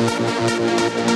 Música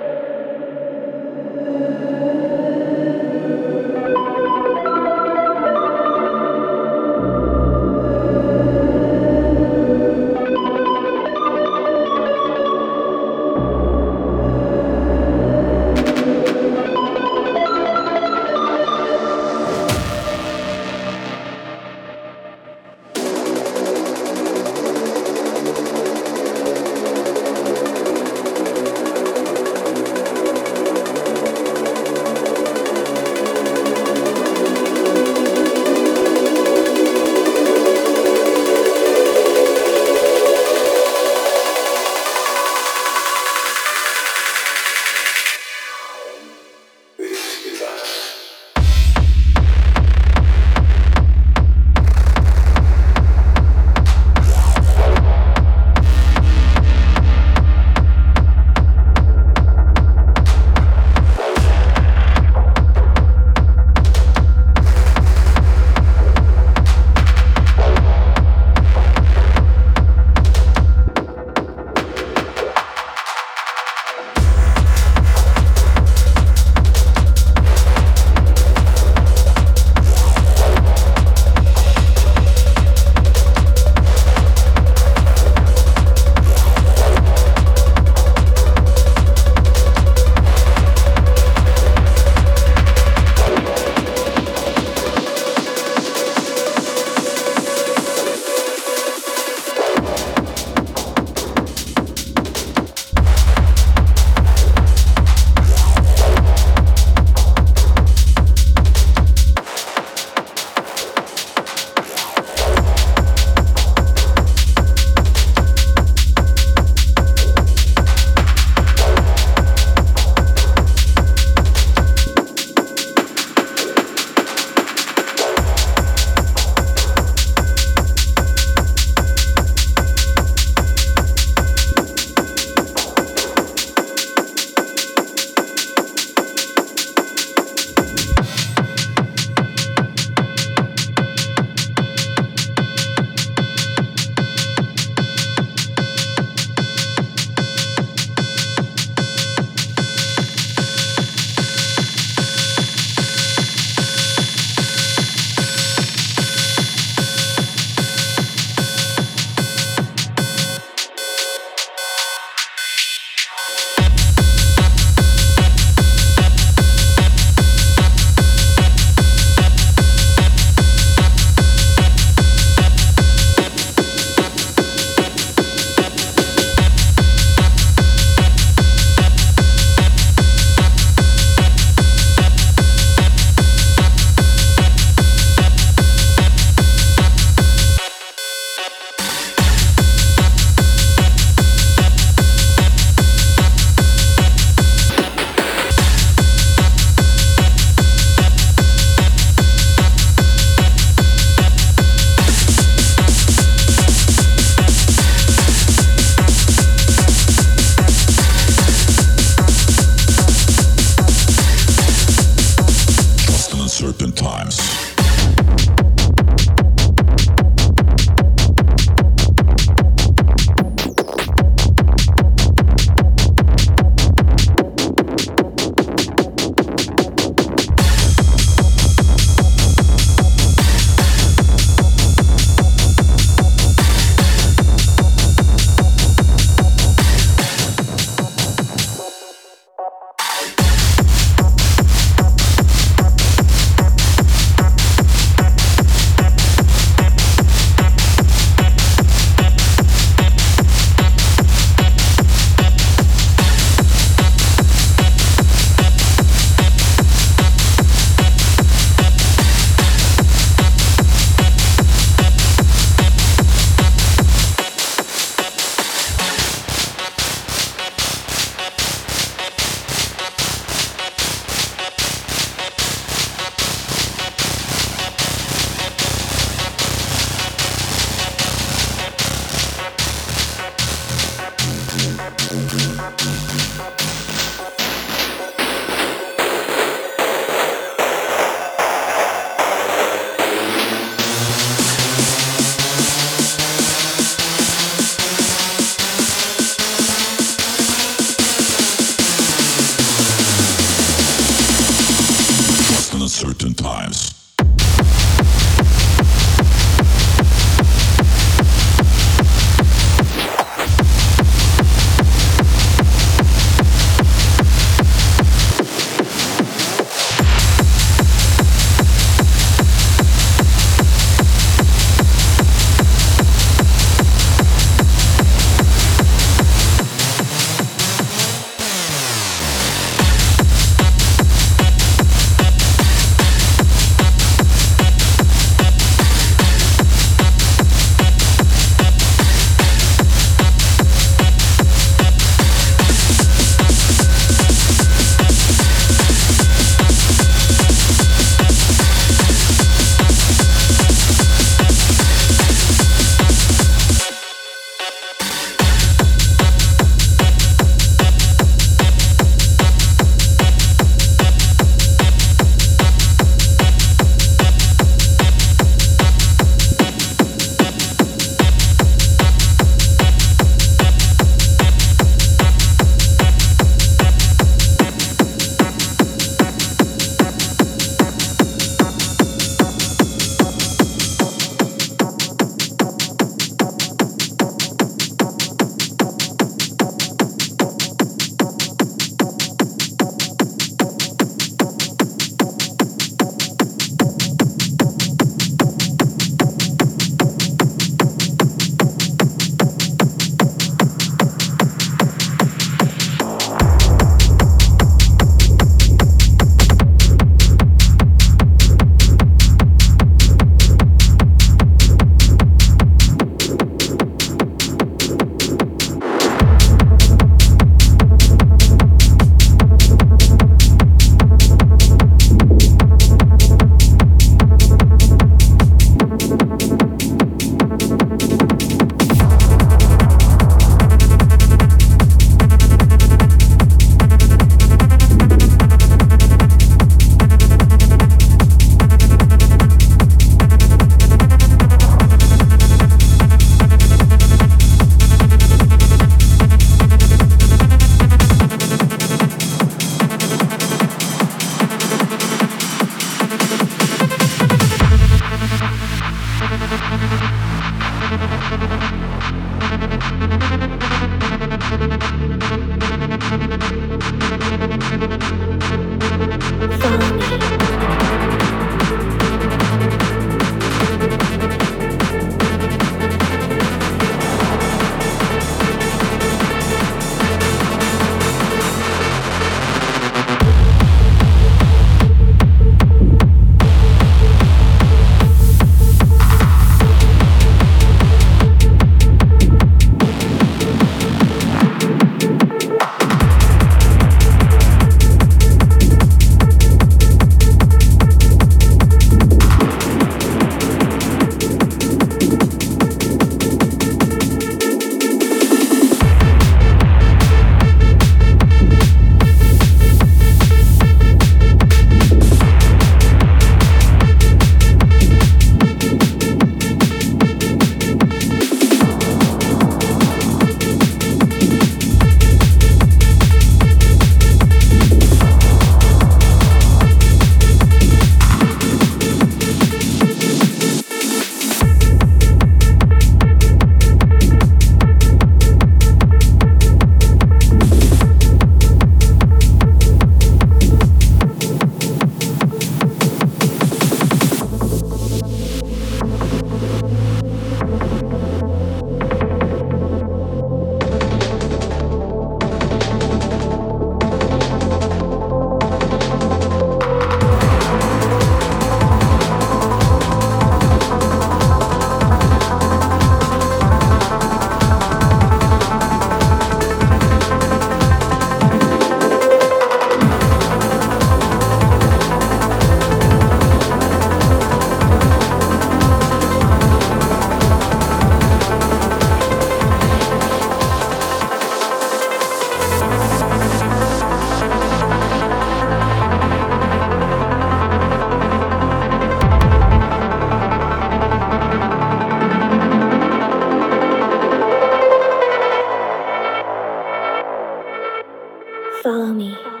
帮。你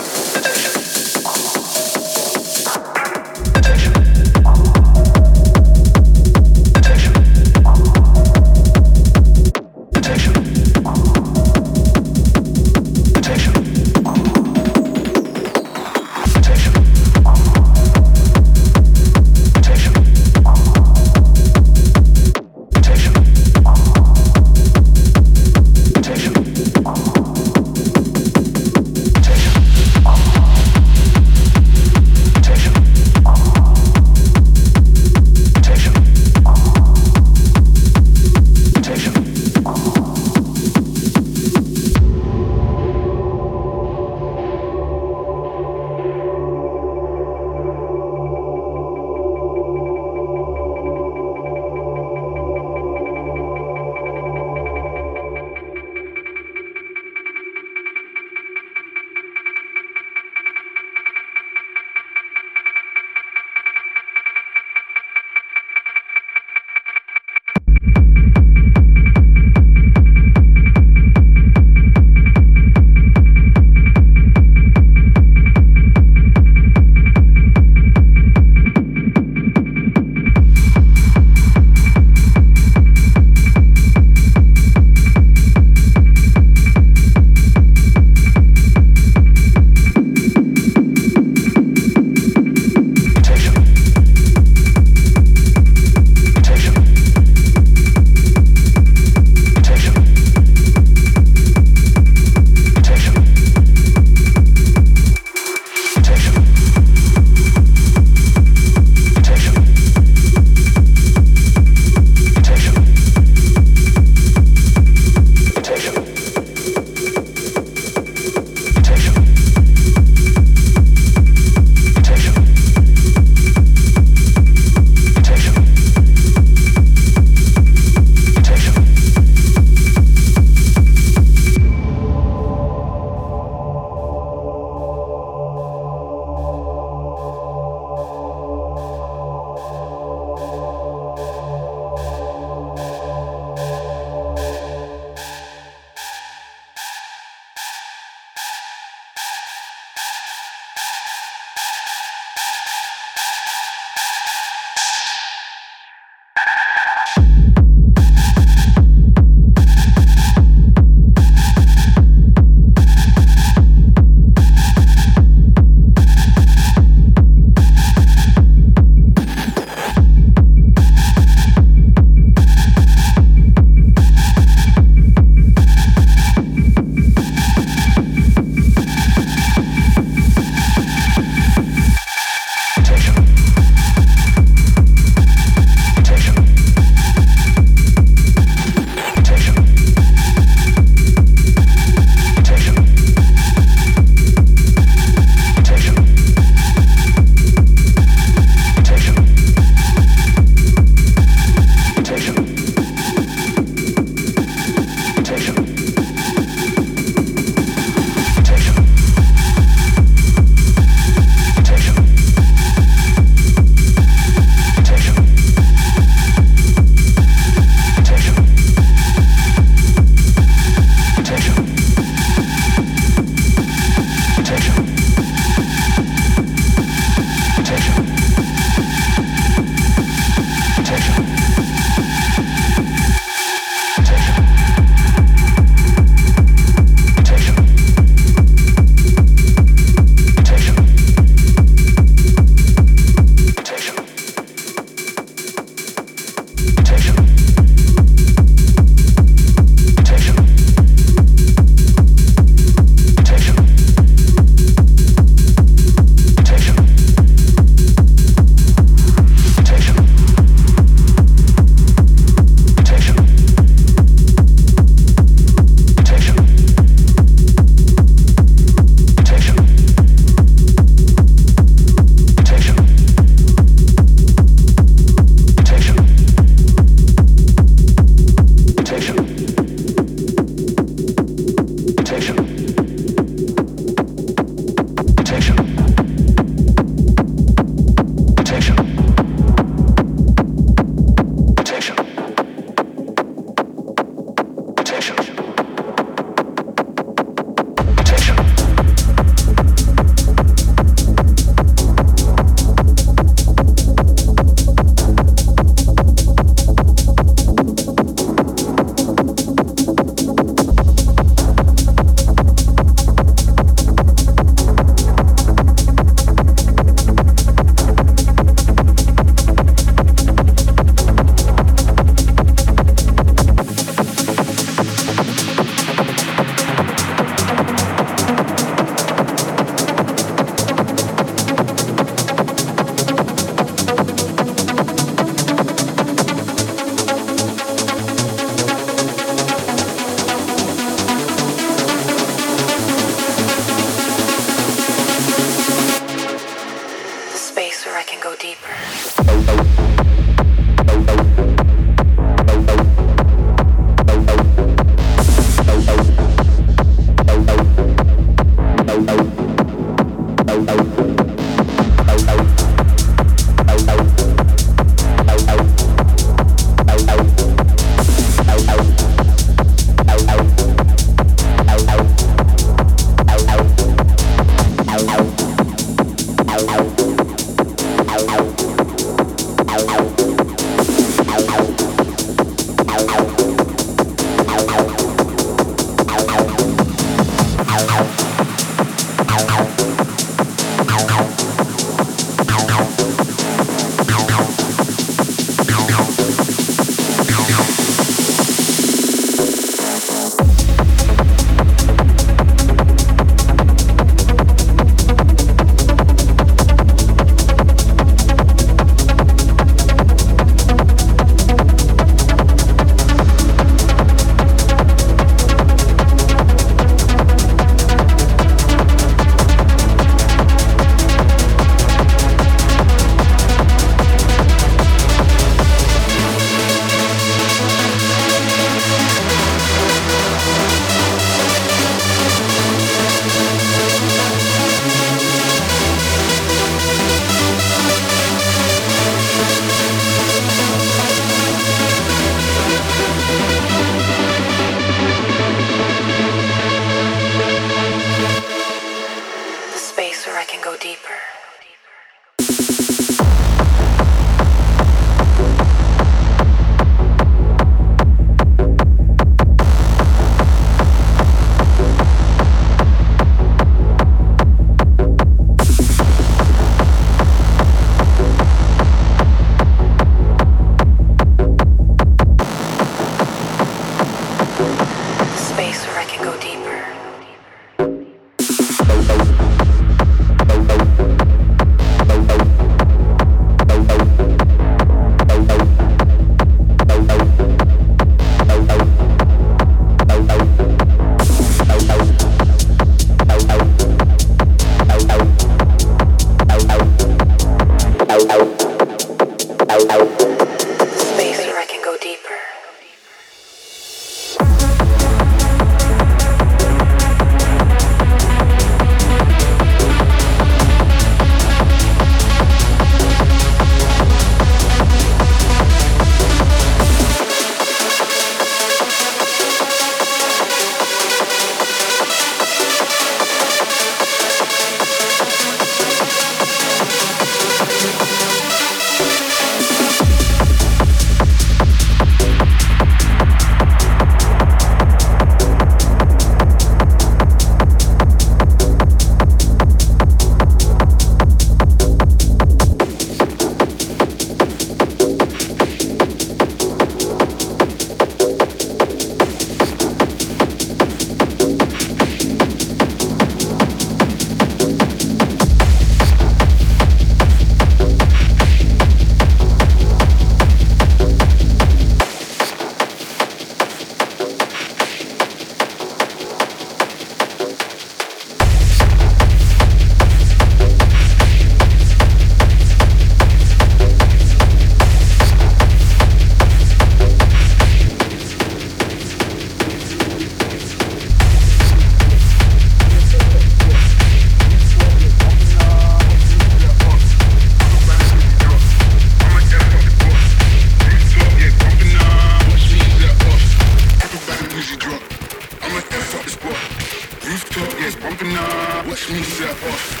Set off.